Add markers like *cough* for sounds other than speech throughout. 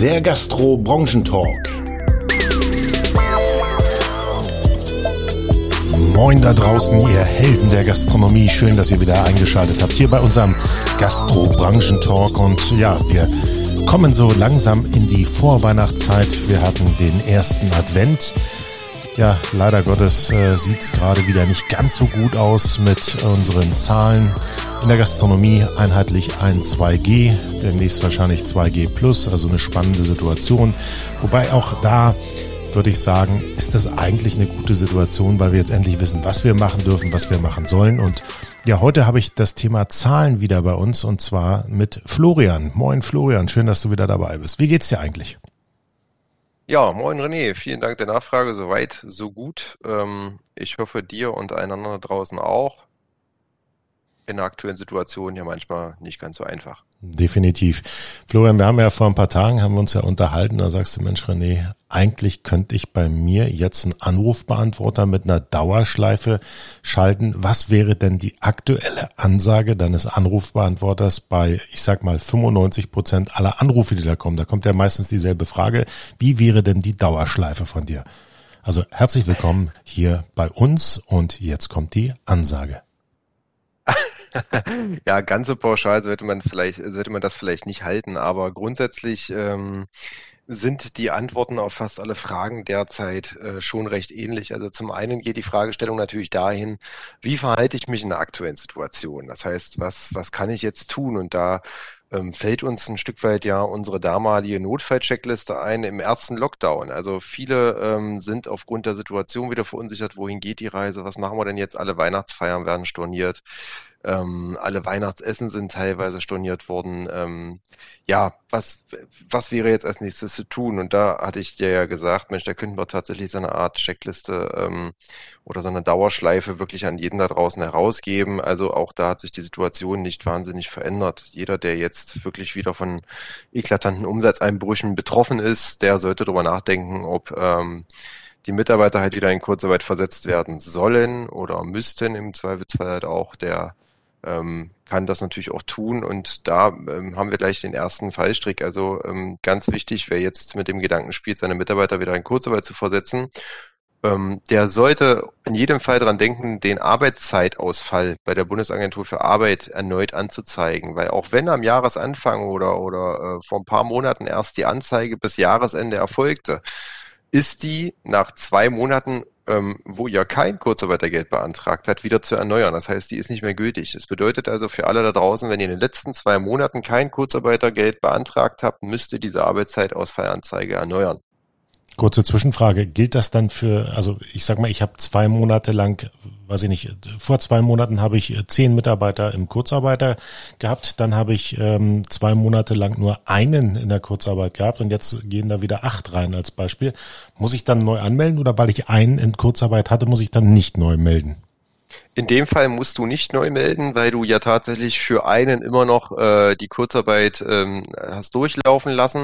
der Gastro-Branchentalk. Moin da draußen, ihr Helden der Gastronomie. Schön, dass ihr wieder eingeschaltet habt hier bei unserem Gastro-Branchentalk. Und ja, wir kommen so langsam in die Vorweihnachtszeit. Wir hatten den ersten Advent. Ja, leider Gottes äh, sieht es gerade wieder nicht ganz so gut aus mit unseren Zahlen. In der Gastronomie einheitlich ein 2G, demnächst wahrscheinlich 2G plus, also eine spannende Situation. Wobei auch da würde ich sagen, ist das eigentlich eine gute Situation, weil wir jetzt endlich wissen, was wir machen dürfen, was wir machen sollen. Und ja, heute habe ich das Thema Zahlen wieder bei uns und zwar mit Florian. Moin Florian, schön, dass du wieder dabei bist. Wie geht's dir eigentlich? Ja, moin René, vielen Dank der Nachfrage. Soweit, so gut. Ähm, ich hoffe, dir und einander draußen auch. In der aktuellen Situation ja manchmal nicht ganz so einfach. Definitiv. Florian, wir haben ja vor ein paar Tagen haben wir uns ja unterhalten, da sagst du, Mensch René, eigentlich könnte ich bei mir jetzt einen Anrufbeantworter mit einer Dauerschleife schalten. Was wäre denn die aktuelle Ansage deines Anrufbeantworters bei, ich sag mal, 95 Prozent aller Anrufe, die da kommen? Da kommt ja meistens dieselbe Frage. Wie wäre denn die Dauerschleife von dir? Also herzlich willkommen hier bei uns und jetzt kommt die Ansage. *laughs* *laughs* ja, ganz so pauschal sollte man vielleicht, sollte man das vielleicht nicht halten, aber grundsätzlich ähm, sind die Antworten auf fast alle Fragen derzeit äh, schon recht ähnlich. Also zum einen geht die Fragestellung natürlich dahin, wie verhalte ich mich in der aktuellen Situation? Das heißt, was, was kann ich jetzt tun? Und da ähm, fällt uns ein Stück weit ja unsere damalige Notfallcheckliste ein im ersten Lockdown. Also viele ähm, sind aufgrund der Situation wieder verunsichert, wohin geht die Reise, was machen wir denn jetzt? Alle Weihnachtsfeiern werden storniert. Ähm, alle Weihnachtsessen sind teilweise storniert worden. Ähm, ja, was, was wäre jetzt als nächstes zu tun? Und da hatte ich dir ja gesagt, Mensch, da könnten wir tatsächlich so eine Art Checkliste ähm, oder so eine Dauerschleife wirklich an jeden da draußen herausgeben. Also auch da hat sich die Situation nicht wahnsinnig verändert. Jeder, der jetzt wirklich wieder von eklatanten Umsatzeinbrüchen betroffen ist, der sollte darüber nachdenken, ob ähm, die Mitarbeiter halt wieder in Kurzarbeit versetzt werden sollen oder müssten im Zweifelsfall halt auch der ähm, kann das natürlich auch tun. Und da ähm, haben wir gleich den ersten Fallstrick. Also ähm, ganz wichtig, wer jetzt mit dem Gedanken spielt, seine Mitarbeiter wieder in Kurzarbeit zu versetzen, ähm, der sollte in jedem Fall daran denken, den Arbeitszeitausfall bei der Bundesagentur für Arbeit erneut anzuzeigen. Weil auch wenn am Jahresanfang oder, oder äh, vor ein paar Monaten erst die Anzeige bis Jahresende erfolgte, ist die nach zwei Monaten ähm, wo ihr kein Kurzarbeitergeld beantragt habt, wieder zu erneuern. Das heißt, die ist nicht mehr gültig. Das bedeutet also für alle da draußen, wenn ihr in den letzten zwei Monaten kein Kurzarbeitergeld beantragt habt, müsst ihr diese Arbeitszeitausfallanzeige erneuern. Kurze Zwischenfrage. Gilt das dann für, also ich sag mal, ich habe zwei Monate lang, weiß ich nicht, vor zwei Monaten habe ich zehn Mitarbeiter im Kurzarbeiter gehabt, dann habe ich ähm, zwei Monate lang nur einen in der Kurzarbeit gehabt und jetzt gehen da wieder acht rein als Beispiel. Muss ich dann neu anmelden oder weil ich einen in Kurzarbeit hatte, muss ich dann nicht neu melden? In dem Fall musst du nicht neu melden, weil du ja tatsächlich für einen immer noch äh, die Kurzarbeit ähm, hast durchlaufen lassen.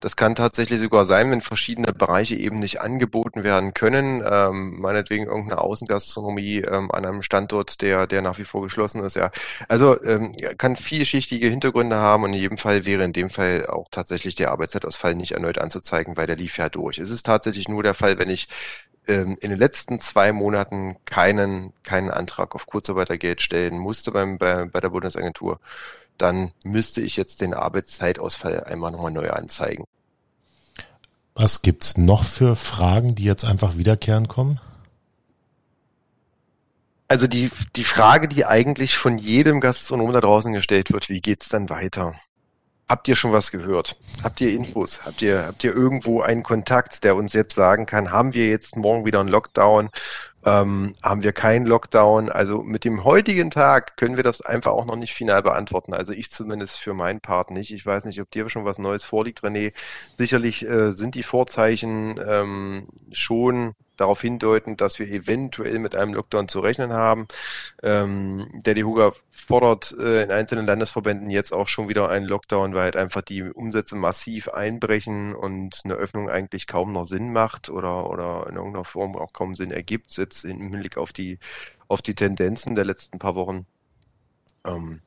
Das kann tatsächlich sogar sein, wenn verschiedene Bereiche eben nicht angeboten werden können. Ähm, meinetwegen irgendeine Außengastronomie ähm, an einem Standort, der, der nach wie vor geschlossen ist. Ja, also ähm, kann vielschichtige Hintergründe haben und in jedem Fall wäre in dem Fall auch tatsächlich der Arbeitszeitausfall nicht erneut anzuzeigen, weil der lief ja durch. Es ist tatsächlich nur der Fall, wenn ich ähm, in den letzten zwei Monaten keinen, keinen Antrag auf Kurzarbeitergeld stellen musste beim, bei, bei der Bundesagentur, dann müsste ich jetzt den Arbeitszeitausfall einmal nochmal neu anzeigen. Was gibt's noch für Fragen, die jetzt einfach wiederkehren kommen? Also die, die Frage, die eigentlich von jedem Gastronom da draußen gestellt wird, wie geht's dann weiter? Habt ihr schon was gehört? Habt ihr Infos? Habt ihr, habt ihr irgendwo einen Kontakt, der uns jetzt sagen kann, haben wir jetzt morgen wieder einen Lockdown? Ähm, haben wir keinen Lockdown? Also mit dem heutigen Tag können wir das einfach auch noch nicht final beantworten. Also ich zumindest für meinen Part nicht. Ich weiß nicht, ob dir schon was Neues vorliegt, René. Sicherlich äh, sind die Vorzeichen ähm, schon darauf hindeuten, dass wir eventuell mit einem Lockdown zu rechnen haben. Ähm, Daddy Huger fordert äh, in einzelnen Landesverbänden jetzt auch schon wieder einen Lockdown, weil halt einfach die Umsätze massiv einbrechen und eine Öffnung eigentlich kaum noch Sinn macht oder, oder in irgendeiner Form auch kaum Sinn ergibt, jetzt im Hinblick auf die, auf die Tendenzen der letzten paar Wochen. Ähm,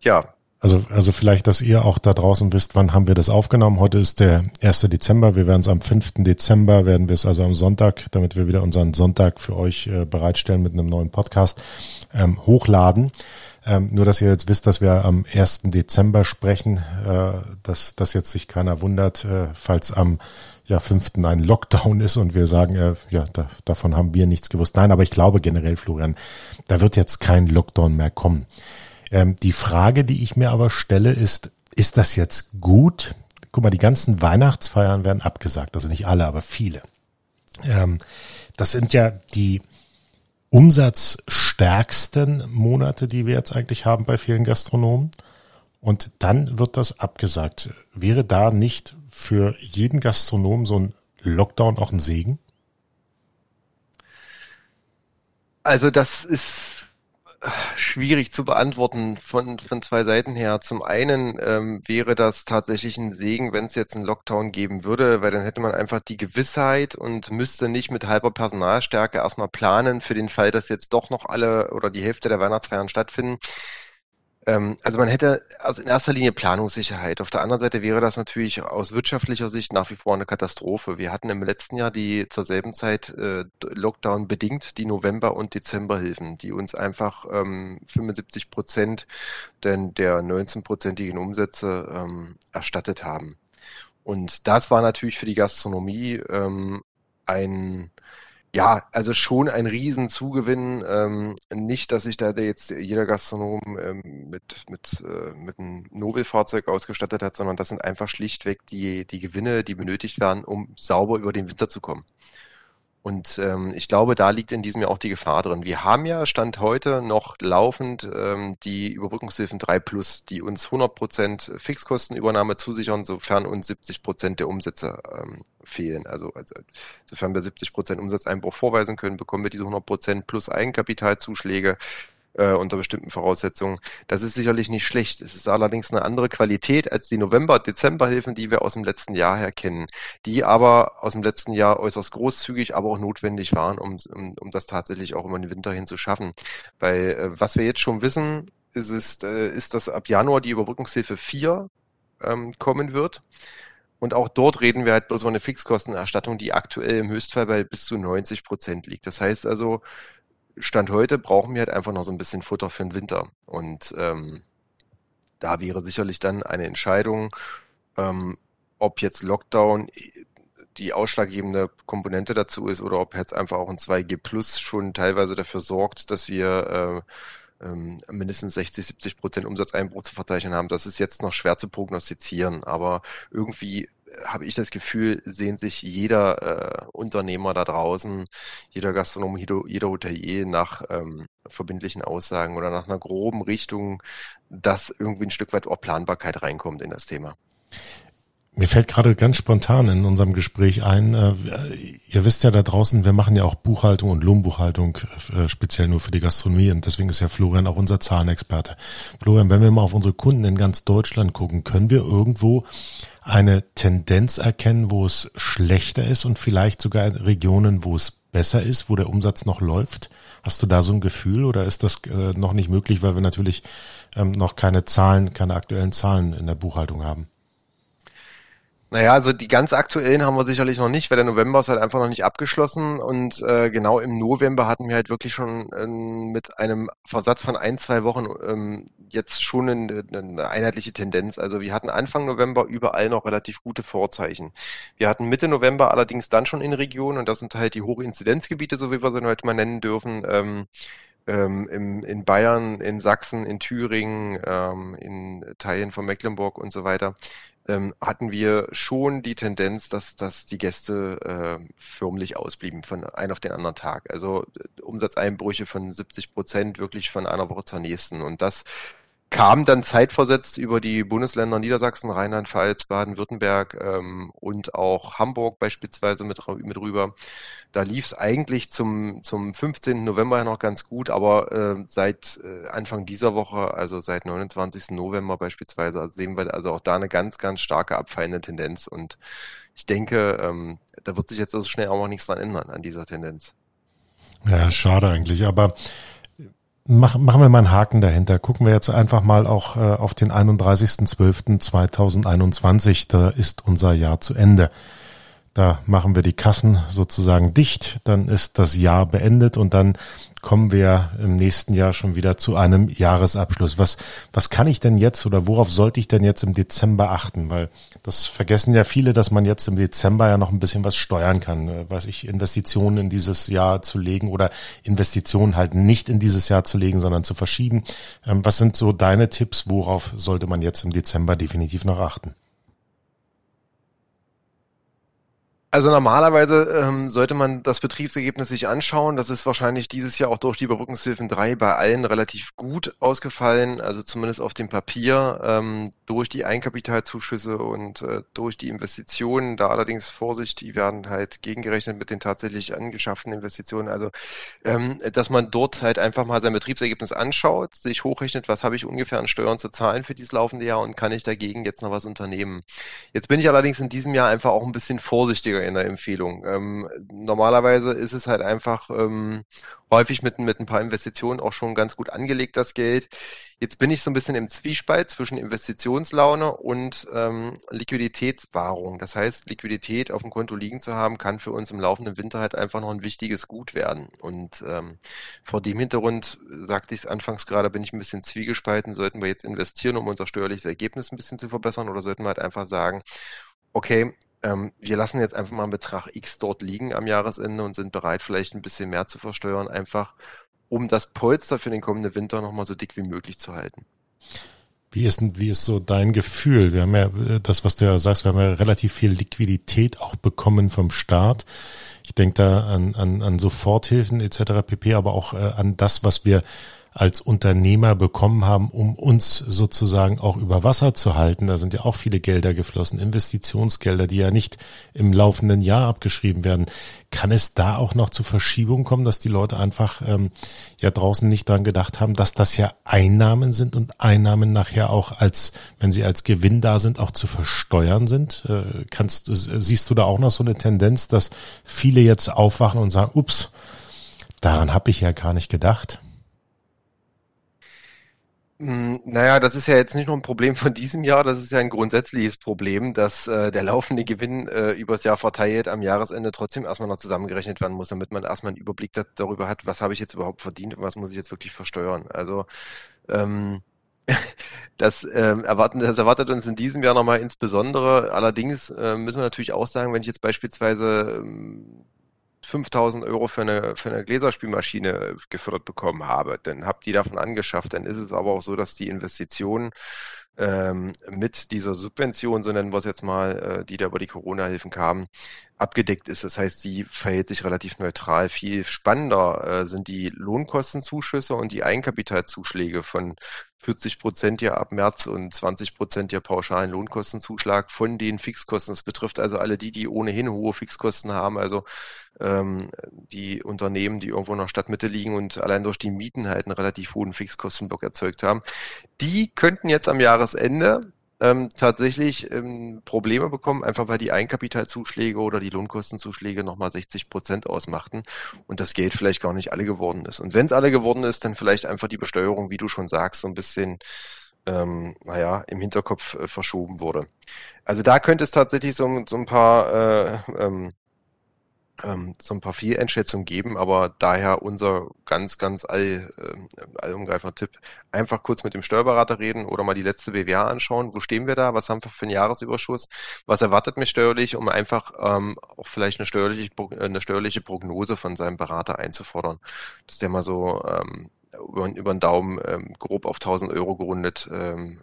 ja, Also, also vielleicht, dass ihr auch da draußen wisst, wann haben wir das aufgenommen. Heute ist der 1. Dezember. Wir werden es am 5. Dezember, werden wir es also am Sonntag, damit wir wieder unseren Sonntag für euch äh, bereitstellen mit einem neuen Podcast, ähm, hochladen. Ähm, nur, dass ihr jetzt wisst, dass wir am 1. Dezember sprechen, äh, dass, dass jetzt sich keiner wundert, äh, falls am ja, 5. ein Lockdown ist und wir sagen, äh, ja, da, davon haben wir nichts gewusst. Nein, aber ich glaube generell, Florian, da wird jetzt kein Lockdown mehr kommen. Ähm, die Frage, die ich mir aber stelle, ist, ist das jetzt gut? Guck mal, die ganzen Weihnachtsfeiern werden abgesagt, also nicht alle, aber viele. Ähm, das sind ja die umsatzstärksten Monate, die wir jetzt eigentlich haben bei vielen Gastronomen. Und dann wird das abgesagt. Wäre da nicht für jeden Gastronom so ein Lockdown auch ein Segen? Also das ist schwierig zu beantworten von, von zwei Seiten her. Zum einen ähm, wäre das tatsächlich ein Segen, wenn es jetzt einen Lockdown geben würde, weil dann hätte man einfach die Gewissheit und müsste nicht mit halber Personalstärke erstmal planen für den Fall, dass jetzt doch noch alle oder die Hälfte der Weihnachtsfeiern stattfinden. Ähm, also man hätte also in erster Linie Planungssicherheit. Auf der anderen Seite wäre das natürlich aus wirtschaftlicher Sicht nach wie vor eine Katastrophe. Wir hatten im letzten Jahr die zur selben Zeit äh, Lockdown bedingt die November- und Dezemberhilfen, die uns einfach ähm, 75 Prozent denn der 19-prozentigen Umsätze ähm, erstattet haben. Und das war natürlich für die Gastronomie ähm, ein ja, also schon ein Riesenzugewinn. Ähm, nicht, dass sich da jetzt jeder Gastronom ähm, mit, mit, äh, mit einem Nobelfahrzeug ausgestattet hat, sondern das sind einfach schlichtweg die, die Gewinne, die benötigt werden, um sauber über den Winter zu kommen. Und ähm, ich glaube, da liegt in diesem Jahr auch die Gefahr drin. Wir haben ja Stand heute noch laufend ähm, die Überbrückungshilfen 3 Plus, die uns 100 Prozent Fixkostenübernahme zusichern, sofern uns 70 Prozent der Umsätze ähm, fehlen. Also, also sofern wir 70 Prozent Umsatzeinbruch vorweisen können, bekommen wir diese 100 Prozent plus Eigenkapitalzuschläge äh, unter bestimmten Voraussetzungen. Das ist sicherlich nicht schlecht. Es ist allerdings eine andere Qualität als die November-Dezember-Hilfen, die wir aus dem letzten Jahr her kennen, die aber aus dem letzten Jahr äußerst großzügig, aber auch notwendig waren, um, um, um das tatsächlich auch über den Winter hin zu schaffen. Weil äh, was wir jetzt schon wissen, ist, ist, äh, ist, dass ab Januar die Überbrückungshilfe 4 ähm, kommen wird. Und auch dort reden wir halt bloß über eine Fixkostenerstattung, die aktuell im Höchstfall bei bis zu 90 Prozent liegt. Das heißt also, Stand heute brauchen wir halt einfach noch so ein bisschen Futter für den Winter. Und ähm, da wäre sicherlich dann eine Entscheidung, ähm, ob jetzt Lockdown die ausschlaggebende Komponente dazu ist oder ob jetzt einfach auch ein 2G Plus schon teilweise dafür sorgt, dass wir äh, ähm, mindestens 60, 70 Prozent Umsatzeinbruch zu verzeichnen haben. Das ist jetzt noch schwer zu prognostizieren, aber irgendwie habe ich das Gefühl, sehen sich jeder äh, Unternehmer da draußen, jeder Gastronom, jeder, jeder Hotelier nach ähm, verbindlichen Aussagen oder nach einer groben Richtung, dass irgendwie ein Stück weit auch Planbarkeit reinkommt in das Thema. Mir fällt gerade ganz spontan in unserem Gespräch ein, äh, ihr wisst ja da draußen, wir machen ja auch Buchhaltung und Lohnbuchhaltung äh, speziell nur für die Gastronomie und deswegen ist ja Florian auch unser Zahlenexperte. Florian, wenn wir mal auf unsere Kunden in ganz Deutschland gucken, können wir irgendwo eine Tendenz erkennen, wo es schlechter ist und vielleicht sogar in Regionen, wo es besser ist, wo der Umsatz noch läuft? Hast du da so ein Gefühl oder ist das äh, noch nicht möglich, weil wir natürlich ähm, noch keine Zahlen, keine aktuellen Zahlen in der Buchhaltung haben? Naja, also die ganz aktuellen haben wir sicherlich noch nicht, weil der November ist halt einfach noch nicht abgeschlossen und äh, genau im November hatten wir halt wirklich schon äh, mit einem Versatz von ein, zwei Wochen ähm, jetzt schon eine, eine einheitliche Tendenz. Also wir hatten Anfang November überall noch relativ gute Vorzeichen. Wir hatten Mitte November allerdings dann schon in Regionen und das sind halt die Hochinzidenzgebiete, so wie wir sie heute mal nennen dürfen, ähm, ähm, im, in Bayern, in Sachsen, in Thüringen, ähm, in Teilen von Mecklenburg und so weiter, ähm, hatten wir schon die Tendenz, dass, dass die Gäste äh, förmlich ausblieben von einem auf den anderen Tag. Also äh, Umsatzeinbrüche von 70 Prozent wirklich von einer Woche zur nächsten. Und das kam dann zeitversetzt über die Bundesländer Niedersachsen, Rheinland-Pfalz, Baden-Württemberg ähm, und auch Hamburg beispielsweise mit, mit rüber. Da lief es eigentlich zum, zum 15. November noch ganz gut, aber äh, seit Anfang dieser Woche, also seit 29. November beispielsweise, sehen wir also auch da eine ganz, ganz starke abfallende Tendenz. Und ich denke, ähm, da wird sich jetzt so schnell auch noch nichts dran ändern an dieser Tendenz. Ja, schade eigentlich, aber Mach, machen wir mal einen Haken dahinter. Gucken wir jetzt einfach mal auch äh, auf den 31.12.2021. Da ist unser Jahr zu Ende. Da machen wir die Kassen sozusagen dicht, dann ist das Jahr beendet und dann kommen wir im nächsten Jahr schon wieder zu einem Jahresabschluss. Was, was kann ich denn jetzt oder worauf sollte ich denn jetzt im Dezember achten? Weil das vergessen ja viele, dass man jetzt im Dezember ja noch ein bisschen was steuern kann, äh, was ich Investitionen in dieses Jahr zu legen oder Investitionen halt nicht in dieses Jahr zu legen, sondern zu verschieben. Ähm, was sind so deine Tipps? Worauf sollte man jetzt im Dezember definitiv noch achten? Also normalerweise ähm, sollte man das Betriebsergebnis sich anschauen. Das ist wahrscheinlich dieses Jahr auch durch die Überbrückungshilfen 3 bei allen relativ gut ausgefallen, also zumindest auf dem Papier, ähm, durch die Eigenkapitalzuschüsse und äh, durch die Investitionen. Da allerdings Vorsicht, die werden halt gegengerechnet mit den tatsächlich angeschafften Investitionen. Also ähm, dass man dort halt einfach mal sein Betriebsergebnis anschaut, sich hochrechnet, was habe ich ungefähr an Steuern zu zahlen für dieses laufende Jahr und kann ich dagegen jetzt noch was unternehmen. Jetzt bin ich allerdings in diesem Jahr einfach auch ein bisschen vorsichtiger in der Empfehlung. Ähm, normalerweise ist es halt einfach ähm, häufig mit, mit ein paar Investitionen auch schon ganz gut angelegt, das Geld. Jetzt bin ich so ein bisschen im Zwiespalt zwischen Investitionslaune und ähm, Liquiditätswahrung. Das heißt, Liquidität auf dem Konto liegen zu haben, kann für uns im laufenden Winter halt einfach noch ein wichtiges Gut werden. Und ähm, vor dem Hintergrund, sagte ich es anfangs gerade, bin ich ein bisschen zwiegespalten. Sollten wir jetzt investieren, um unser steuerliches Ergebnis ein bisschen zu verbessern oder sollten wir halt einfach sagen, okay, ähm, wir lassen jetzt einfach mal einen Betrag X dort liegen am Jahresende und sind bereit, vielleicht ein bisschen mehr zu versteuern, einfach um das Polster für den kommenden Winter nochmal so dick wie möglich zu halten. Wie ist, wie ist so dein Gefühl? Wir haben ja äh, das, was du ja sagst, wir haben ja relativ viel Liquidität auch bekommen vom Staat. Ich denke da an, an, an Soforthilfen etc. pp, aber auch äh, an das, was wir als Unternehmer bekommen haben, um uns sozusagen auch über Wasser zu halten. Da sind ja auch viele Gelder geflossen, Investitionsgelder, die ja nicht im laufenden Jahr abgeschrieben werden. Kann es da auch noch zu Verschiebungen kommen, dass die Leute einfach ähm, ja draußen nicht dran gedacht haben, dass das ja Einnahmen sind und Einnahmen nachher auch als, wenn sie als Gewinn da sind, auch zu versteuern sind? Äh, kannst, siehst du da auch noch so eine Tendenz, dass viele jetzt aufwachen und sagen, ups, daran habe ich ja gar nicht gedacht? Hm, naja, das ist ja jetzt nicht nur ein Problem von diesem Jahr, das ist ja ein grundsätzliches Problem, dass äh, der laufende Gewinn äh, übers Jahr verteilt am Jahresende trotzdem erstmal noch zusammengerechnet werden muss, damit man erstmal einen Überblick da, darüber hat, was habe ich jetzt überhaupt verdient und was muss ich jetzt wirklich versteuern. Also ähm, *laughs* das, ähm, erwarten, das erwartet uns in diesem Jahr nochmal insbesondere. Allerdings äh, müssen wir natürlich auch sagen, wenn ich jetzt beispielsweise ähm, 5000 Euro für eine, für eine Gläserspielmaschine gefördert bekommen habe, dann habt die davon angeschafft. Dann ist es aber auch so, dass die Investitionen ähm, mit dieser Subvention, so nennen wir es jetzt mal, äh, die da über die Corona-Hilfen kamen, abgedeckt ist. Das heißt, sie verhält sich relativ neutral. Viel spannender äh, sind die Lohnkostenzuschüsse und die Eigenkapitalzuschläge von 40 Prozent ja ab März und 20 Prozent ja pauschalen Lohnkostenzuschlag von den Fixkosten. Das betrifft also alle die, die ohnehin hohe Fixkosten haben, also ähm, die Unternehmen, die irgendwo in der Stadtmitte liegen und allein durch die Mieten halt einen relativ hohen Fixkostenblock erzeugt haben. Die könnten jetzt am Jahresende ähm, tatsächlich ähm, Probleme bekommen, einfach weil die Eigenkapitalzuschläge oder die Lohnkostenzuschläge nochmal 60 Prozent ausmachten und das Geld vielleicht gar nicht alle geworden ist. Und wenn es alle geworden ist, dann vielleicht einfach die Besteuerung, wie du schon sagst, so ein bisschen ähm, naja, im Hinterkopf äh, verschoben wurde. Also da könnte es tatsächlich so, so ein paar äh, ähm, ähm, so ein paar Fehleinschätzungen geben, aber daher unser ganz, ganz all, äh, allumgreifender Tipp, einfach kurz mit dem Steuerberater reden oder mal die letzte BWA anschauen. Wo stehen wir da? Was haben wir für einen Jahresüberschuss? Was erwartet mich steuerlich, um einfach ähm, auch vielleicht eine steuerliche, eine steuerliche Prognose von seinem Berater einzufordern, dass der mal so ähm, über, über den Daumen ähm, grob auf 1000 Euro gerundet ähm,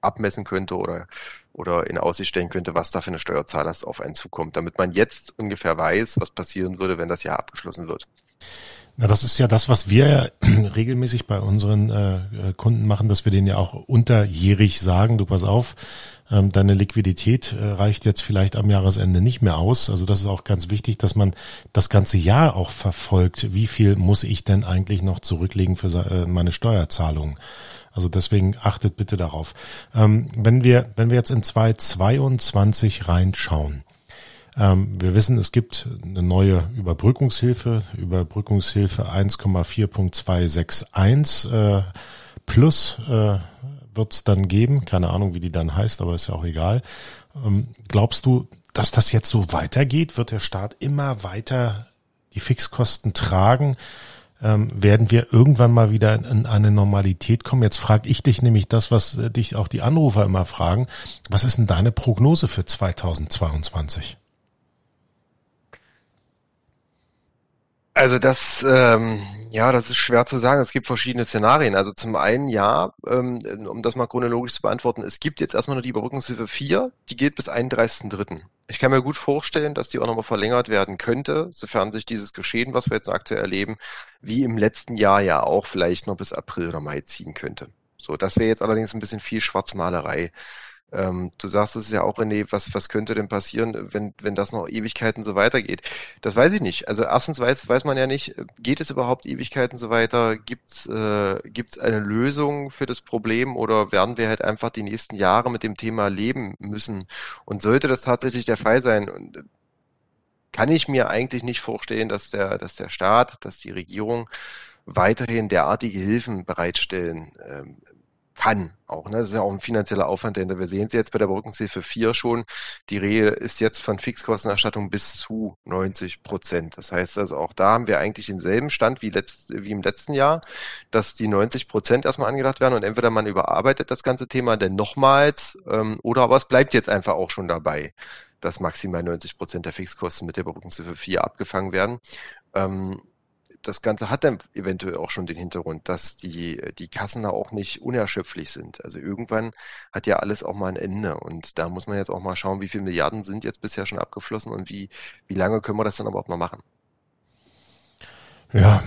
abmessen könnte oder, oder in Aussicht stellen könnte, was da für eine Steuerzahlast auf einen zukommt, damit man jetzt ungefähr weiß, was passieren würde, wenn das Jahr abgeschlossen wird. Na, das ist ja das, was wir *clears throat* regelmäßig bei unseren äh, Kunden machen, dass wir denen ja auch unterjährig sagen, du pass auf, ähm, deine Liquidität äh, reicht jetzt vielleicht am Jahresende nicht mehr aus. Also das ist auch ganz wichtig, dass man das ganze Jahr auch verfolgt. Wie viel muss ich denn eigentlich noch zurücklegen für äh, meine Steuerzahlungen? Also deswegen achtet bitte darauf. Ähm, wenn wir, wenn wir jetzt in 2022 reinschauen, Ähm, wir wissen, es gibt eine neue Überbrückungshilfe, Überbrückungshilfe 1,4.261 äh, plus äh, wird es dann geben. Keine Ahnung, wie die dann heißt, aber ist ja auch egal. Ähm, glaubst du, dass das jetzt so weitergeht? Wird der Staat immer weiter die Fixkosten tragen? Ähm, werden wir irgendwann mal wieder in eine Normalität kommen? Jetzt frage ich dich nämlich das, was äh, dich auch die Anrufer immer fragen. Was ist denn deine Prognose für 2022? Also das, ähm, ja, das ist schwer zu sagen. Es gibt verschiedene Szenarien. Also zum einen ja, ähm, um das mal chronologisch zu beantworten, es gibt jetzt erstmal nur die Überbrückungshilfe 4, die geht bis 31.3. Ich kann mir gut vorstellen, dass die auch nochmal verlängert werden könnte, sofern sich dieses Geschehen, was wir jetzt aktuell erleben, wie im letzten Jahr ja auch vielleicht noch bis April oder Mai ziehen könnte. So, das wäre jetzt allerdings ein bisschen viel Schwarzmalerei. Ähm, du sagst es ja auch, René, was, was könnte denn passieren, wenn, wenn das noch Ewigkeiten so weitergeht? Das weiß ich nicht. Also erstens weiß, weiß man ja nicht, geht es überhaupt Ewigkeiten so weiter? Gibt's äh, gibt's eine Lösung für das Problem oder werden wir halt einfach die nächsten Jahre mit dem Thema leben müssen? Und sollte das tatsächlich der Fall sein, äh, kann ich mir eigentlich nicht vorstellen, dass der, dass der Staat, dass die Regierung weiterhin derartige Hilfen bereitstellen. Ähm, kann auch. Ne? Das ist ja auch ein finanzieller Aufwand dahinter. Wir sehen es jetzt bei der Brückenhilfe 4 schon. Die Rehe ist jetzt von Fixkostenerstattung bis zu 90 Prozent. Das heißt also auch da haben wir eigentlich denselben Stand wie, letzt, wie im letzten Jahr, dass die 90 Prozent erstmal angedacht werden und entweder man überarbeitet das ganze Thema denn nochmals ähm, oder aber es bleibt jetzt einfach auch schon dabei dass maximal 90 Prozent der Fixkosten mit der Brückenhilfe 4 abgefangen werden. Ähm, das Ganze hat dann eventuell auch schon den Hintergrund, dass die, die Kassen da auch nicht unerschöpflich sind. Also irgendwann hat ja alles auch mal ein Ende. Und da muss man jetzt auch mal schauen, wie viele Milliarden sind jetzt bisher schon abgeflossen und wie, wie lange können wir das dann aber auch noch machen. Ja,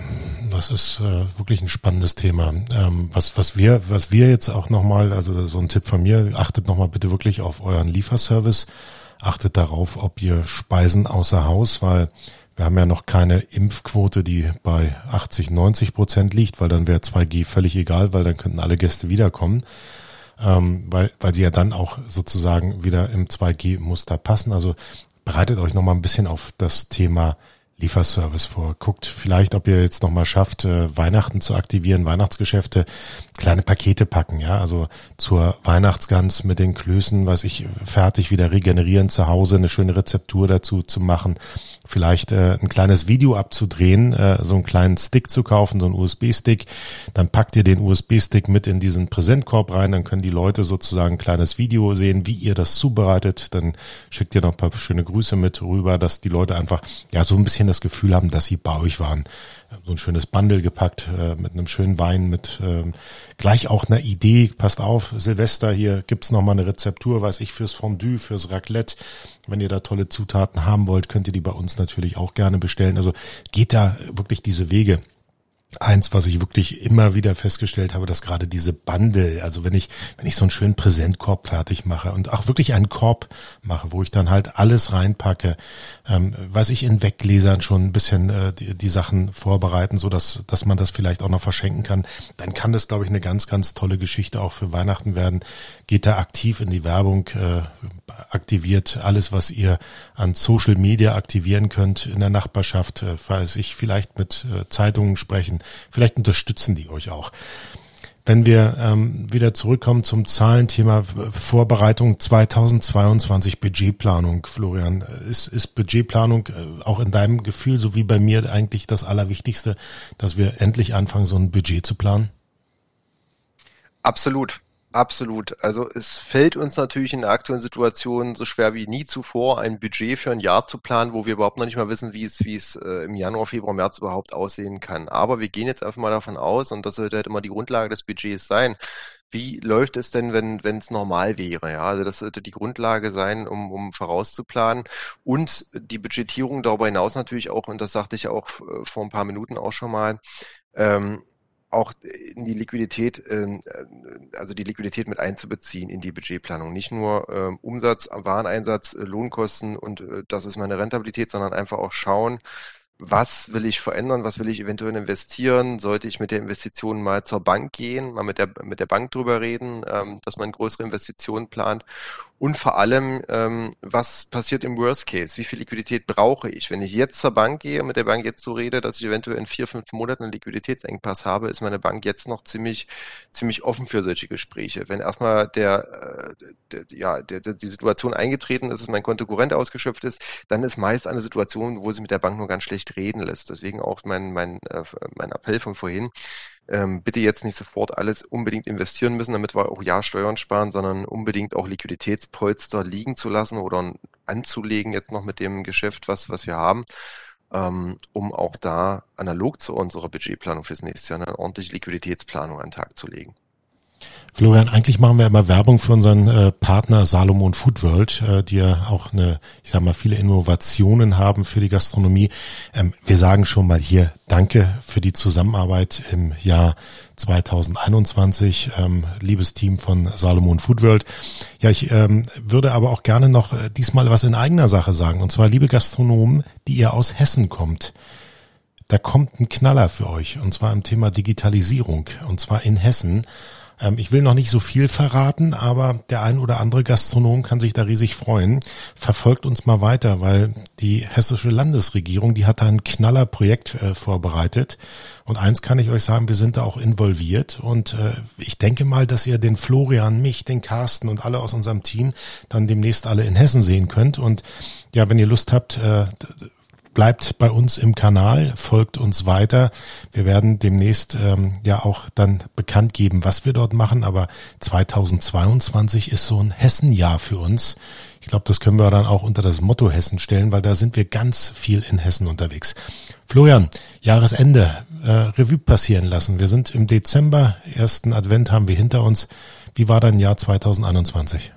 das ist äh, wirklich ein spannendes Thema. Ähm, was, was wir, was wir jetzt auch nochmal, also so ein Tipp von mir, achtet nochmal bitte wirklich auf euren Lieferservice. Achtet darauf, ob ihr Speisen außer Haus, weil wir haben ja noch keine Impfquote, die bei 80, 90 Prozent liegt, weil dann wäre 2G völlig egal, weil dann könnten alle Gäste wiederkommen, ähm, weil, weil sie ja dann auch sozusagen wieder im 2G-Muster passen. Also bereitet euch nochmal ein bisschen auf das Thema Lieferservice vor. Guckt vielleicht, ob ihr jetzt nochmal schafft, äh, Weihnachten zu aktivieren, Weihnachtsgeschäfte, kleine Pakete packen, ja, also zur Weihnachtsgans mit den Klößen, weiß ich, fertig wieder regenerieren zu Hause, eine schöne Rezeptur dazu zu machen, vielleicht äh, ein kleines Video abzudrehen, äh, so einen kleinen Stick zu kaufen, so einen USB-Stick, dann packt ihr den USB-Stick mit in diesen Präsentkorb rein, dann können die Leute sozusagen ein kleines Video sehen, wie ihr das zubereitet, dann schickt ihr noch ein paar schöne Grüße mit rüber, dass die Leute einfach, ja, so ein bisschen das Gefühl haben, dass sie bei euch waren so ein schönes Bundle gepackt äh, mit einem schönen Wein, mit ähm, gleich auch einer Idee. Passt auf, Silvester, hier gibt's noch mal eine Rezeptur, weiß ich, fürs Fondue, fürs Raclette. Wenn ihr da tolle Zutaten haben wollt, könnt ihr die bei uns natürlich auch gerne bestellen. Also geht da wirklich diese Wege eins, was ich wirklich immer wieder festgestellt habe, dass gerade diese Bundle, also wenn ich, wenn ich so einen schönen Präsentkorb fertig mache und auch wirklich einen Korb mache, wo ich dann halt alles reinpacke, ähm, weiß ich in Weggläsern schon ein bisschen äh, die, die Sachen vorbereiten, so dass, dass man das vielleicht auch noch verschenken kann, dann kann das, glaube ich, eine ganz, ganz tolle Geschichte auch für Weihnachten werden. Geht da aktiv in die Werbung, äh, aktiviert alles, was ihr an Social Media aktivieren könnt in der Nachbarschaft, äh, weiß ich, vielleicht mit äh, Zeitungen sprechen, vielleicht unterstützen die euch auch. Wenn wir ähm, wieder zurückkommen zum Zahlenthema Vorbereitung 2022 Budgetplanung, Florian, ist, ist Budgetplanung äh, auch in deinem Gefühl, so wie bei mir, eigentlich das Allerwichtigste, dass wir endlich anfangen, so ein Budget zu planen? Absolut. Absolut. Also es fällt uns natürlich in der aktuellen Situation so schwer wie nie zuvor, ein Budget für ein Jahr zu planen, wo wir überhaupt noch nicht mal wissen, wie es, wie es äh, im Januar, Februar, März überhaupt aussehen kann. Aber wir gehen jetzt einfach mal davon aus, und das sollte halt immer die Grundlage des Budgets sein, wie läuft es denn, wenn wenn es normal wäre? Ja, also das sollte die Grundlage sein, um, um vorauszuplanen und die Budgetierung darüber hinaus natürlich auch, und das sagte ich auch äh, vor ein paar Minuten auch schon mal, ähm, auch in die Liquidität, ähm, äh, also die Liquidität mit einzubeziehen in die Budgetplanung. Nicht nur ähm, Umsatz, Wareneinsatz, äh, Lohnkosten und äh, das ist meine Rentabilität, sondern einfach auch schauen, was will ich verändern, was will ich eventuell investieren, sollte ich mit der Investition mal zur Bank gehen, mal mit der, mit der Bank drüber reden, ähm, dass man größere Investitionen plant und vor allem, ähm, was passiert im Worst Case? Wie viel Liquidität brauche ich? Wenn ich jetzt zur Bank gehe, mit der Bank jetzt so rede, dass ich eventuell in vier, fünf Monaten einen Liquiditätsengpass habe, ist meine Bank jetzt noch ziemlich, ziemlich offen für solche Gespräche. Wenn erstmal der, äh, der ja, der, der, die Situation eingetreten ist, dass mein Konto Kurrent ausgeschöpft ist, dann ist meist eine Situation, wo sie mit der Bank nur ganz schlecht reden lässt. Deswegen auch mein, mein, äh, mein Appell von vorhin ähm, bitte jetzt nicht sofort alles unbedingt investieren müssen, damit wir auch ja Steuern sparen, sondern unbedingt auch Liquiditätspolster liegen zu lassen oder anzulegen jetzt noch mit dem Geschäft, was, was wir haben, ähm, um auch da analog zu unserer Budgetplanung fürs nächste Jahr eine ordentliche Liquiditätsplanung an den Tag zu legen. Florian, eigentlich machen wir immer Werbung für unseren äh, Partner Salomon Food World, äh, die ja auch eine, ich sag mal, viele Innovationen haben für die Gastronomie. Ähm, wir sagen schon mal hier Danke für die Zusammenarbeit im Jahr 2021, ähm, liebes Team von Salomon Food World. Ja, ich ähm, würde aber auch gerne noch äh, diesmal was in eigener Sache sagen. Und zwar, liebe Gastronomen, die ihr aus Hessen kommt. Da kommt ein Knaller für euch. Und zwar im Thema Digitalisierung. Und zwar in Hessen. Ähm, ich will noch nicht so viel verraten, aber der ein oder andere Gastronom kann sich da riesig freuen. Verfolgt uns mal weiter, weil die hessische Landesregierung, die hat da ein Knallerprojekt äh, vorbereitet. Und eins kann ich euch sagen, wir sind da auch involviert. Und äh, ich denke mal, dass ihr den Florian, mich, den Carsten und alle aus unserem Team dann demnächst alle in Hessen sehen könnt. Und ja, wenn ihr Lust habt, äh, bleibt bei uns im Kanal, folgt uns weiter. Wir werden demnächst ähm, ja auch dann bekannt geben, was wir dort machen. Aber 2022 ist so ein Hessenjahr für uns. Ich glaube, das können wir dann auch unter das Motto Hessen stellen, weil da sind wir ganz viel in Hessen unterwegs. Florian, Jahresende, äh, Revue passieren lassen. Wir sind im Dezember, ersten Advent haben wir hinter uns. Wie war dein Jahr 2021?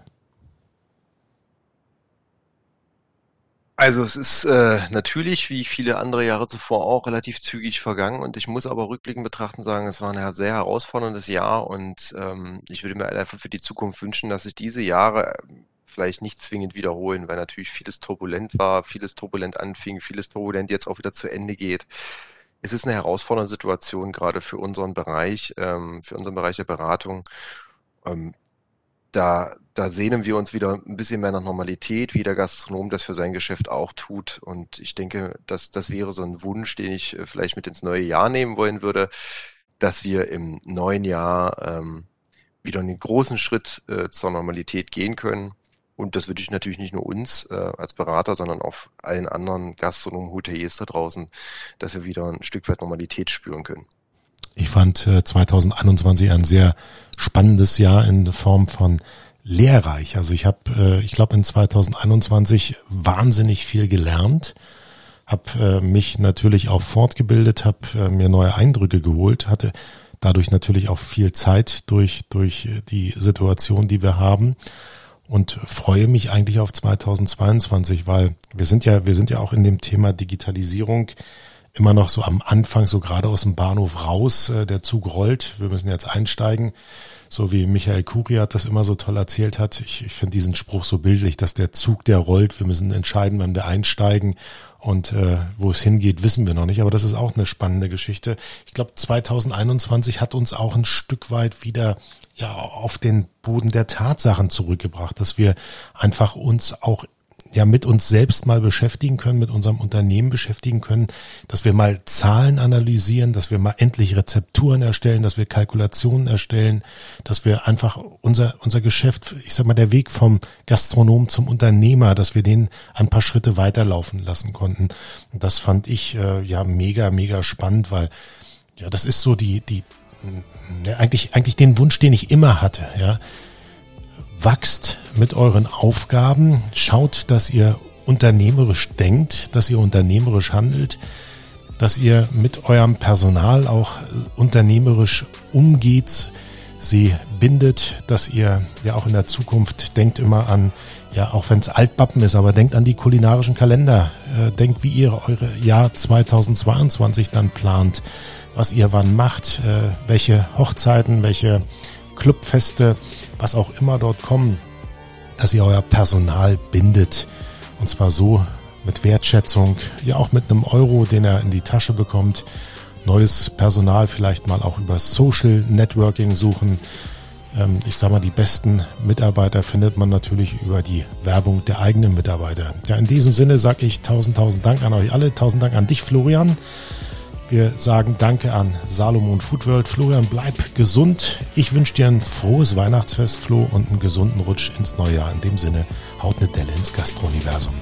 Also es ist äh, natürlich, wie viele andere Jahre zuvor auch, relativ zügig vergangen und ich muss aber rückblickend betrachten sagen, es war ein sehr herausforderndes Jahr und ähm, ich würde mir einfach für die Zukunft wünschen, dass sich diese Jahre vielleicht nicht zwingend wiederholen, weil natürlich vieles turbulent war, vieles turbulent anfing, vieles turbulent jetzt auch wieder zu Ende geht. Es ist eine herausfordernde Situation gerade für unseren Bereich, ähm, für unseren Bereich der Beratung. Ähm, da, da sehnen wir uns wieder ein bisschen mehr nach Normalität, wie der Gastronom das für sein Geschäft auch tut. Und ich denke, dass das wäre so ein Wunsch, den ich äh, vielleicht mit ins neue Jahr nehmen wollen würde, dass wir im neuen Jahr ähm, wieder einen großen Schritt äh, zur Normalität gehen können. Und das wünsche ich natürlich nicht nur uns äh, als Berater, sondern auch allen anderen Gastronomen, Hoteliers da draußen, dass wir wieder ein Stück weit Normalität spüren können. Ich fand 2021 äh, ein sehr spannendes Jahr in Form von lehrreich. Also ich habe, äh, ich glaube, in 2021 wahnsinnig viel gelernt, habe äh, mich natürlich auch fortgebildet, habe mir neue Eindrücke geholt, hatte dadurch natürlich auch viel Zeit durch durch die Situation, die wir haben und freue mich eigentlich auf 2022, weil wir sind ja wir sind ja auch in dem Thema Digitalisierung immer noch so am Anfang, so gerade aus dem Bahnhof raus, äh, der Zug rollt, wir müssen jetzt einsteigen, so wie Michael Kuriat das immer so toll erzählt hat. Ich, ich finde diesen Spruch so bildlich, dass der Zug, der rollt, wir müssen entscheiden, wann wir einsteigen und äh, wo es hingeht, wissen wir noch nicht, aber das ist auch eine spannende Geschichte. Ich glaube, 2021 hat uns auch ein Stück weit wieder ja auf den Boden der Tatsachen zurückgebracht, dass wir einfach uns auch ja mit uns selbst mal beschäftigen können, mit unserem Unternehmen beschäftigen können, dass wir mal Zahlen analysieren, dass wir mal endlich Rezepturen erstellen, dass wir Kalkulationen erstellen, dass wir einfach unser, unser Geschäft, ich sag mal, der Weg vom Gastronom zum Unternehmer, dass wir den ein paar Schritte weiterlaufen lassen konnten. Und das fand ich äh, ja mega, mega spannend, weil ja, das ist so die, die, ja, eigentlich, eigentlich den Wunsch, den ich immer hatte, ja wachst mit euren Aufgaben, schaut, dass ihr unternehmerisch denkt, dass ihr unternehmerisch handelt, dass ihr mit eurem Personal auch unternehmerisch umgeht, sie bindet, dass ihr ja auch in der Zukunft denkt immer an, ja, auch wenn es altbappen ist, aber denkt an die kulinarischen Kalender, äh, denkt, wie ihr eure Jahr 2022 dann plant, was ihr wann macht, äh, welche Hochzeiten, welche Clubfeste, was auch immer dort kommen, dass ihr euer Personal bindet. Und zwar so mit Wertschätzung, ja auch mit einem Euro, den er in die Tasche bekommt. Neues Personal vielleicht mal auch über Social Networking suchen. Ähm, ich sage mal, die besten Mitarbeiter findet man natürlich über die Werbung der eigenen Mitarbeiter. Ja, in diesem Sinne sage ich tausend, tausend Dank an euch alle. Tausend Dank an dich, Florian. Wir sagen Danke an Salomon Foodworld. Florian, bleib gesund. Ich wünsche dir ein frohes Weihnachtsfest, Flo, und einen gesunden Rutsch ins neue Jahr. In dem Sinne, haut eine Delle ins Gastrouniversum.